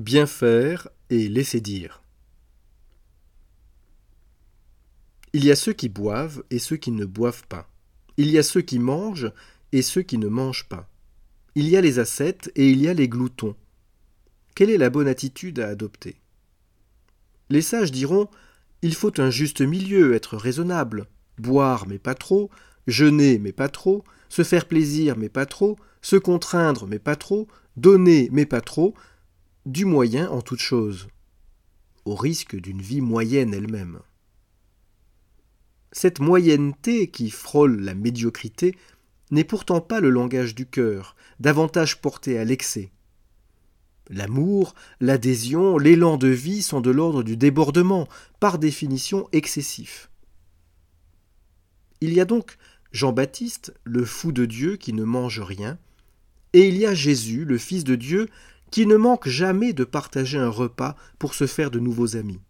Bien faire et laisser dire. Il y a ceux qui boivent et ceux qui ne boivent pas. Il y a ceux qui mangent et ceux qui ne mangent pas. Il y a les ascètes et il y a les gloutons. Quelle est la bonne attitude à adopter? Les sages diront il faut un juste milieu, être raisonnable, boire mais pas trop, jeûner mais pas trop, se faire plaisir mais pas trop, se contraindre mais pas trop, donner mais pas trop, du moyen en toute chose, au risque d'une vie moyenne elle-même. Cette moyenneté qui frôle la médiocrité n'est pourtant pas le langage du cœur, davantage porté à l'excès. L'amour, l'adhésion, l'élan de vie sont de l'ordre du débordement, par définition excessif. Il y a donc Jean-Baptiste, le fou de Dieu qui ne mange rien, et il y a Jésus, le Fils de Dieu, qui ne manque jamais de partager un repas pour se faire de nouveaux amis.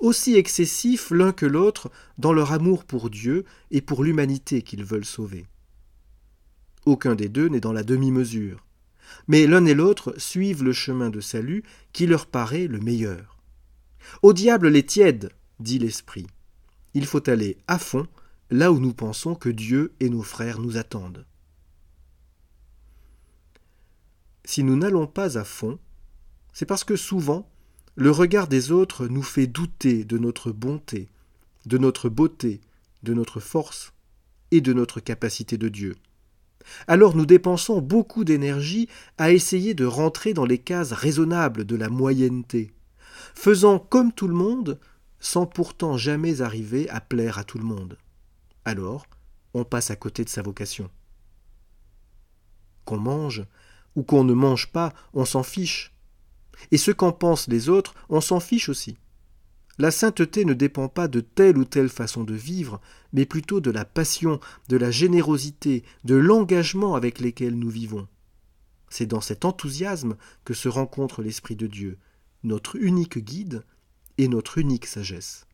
Aussi excessifs l'un que l'autre dans leur amour pour Dieu et pour l'humanité qu'ils veulent sauver. Aucun des deux n'est dans la demi-mesure, mais l'un et l'autre suivent le chemin de salut qui leur paraît le meilleur. Au diable les tièdes, dit l'Esprit. Il faut aller à fond là où nous pensons que Dieu et nos frères nous attendent. Si nous n'allons pas à fond, c'est parce que souvent, le regard des autres nous fait douter de notre bonté, de notre beauté, de notre force et de notre capacité de Dieu. Alors nous dépensons beaucoup d'énergie à essayer de rentrer dans les cases raisonnables de la moyenneté, faisant comme tout le monde sans pourtant jamais arriver à plaire à tout le monde. Alors, on passe à côté de sa vocation. Qu'on mange, ou qu'on ne mange pas, on s'en fiche. Et ce qu'en pensent les autres, on s'en fiche aussi. La sainteté ne dépend pas de telle ou telle façon de vivre, mais plutôt de la passion, de la générosité, de l'engagement avec lesquels nous vivons. C'est dans cet enthousiasme que se rencontre l'Esprit de Dieu, notre unique guide et notre unique sagesse.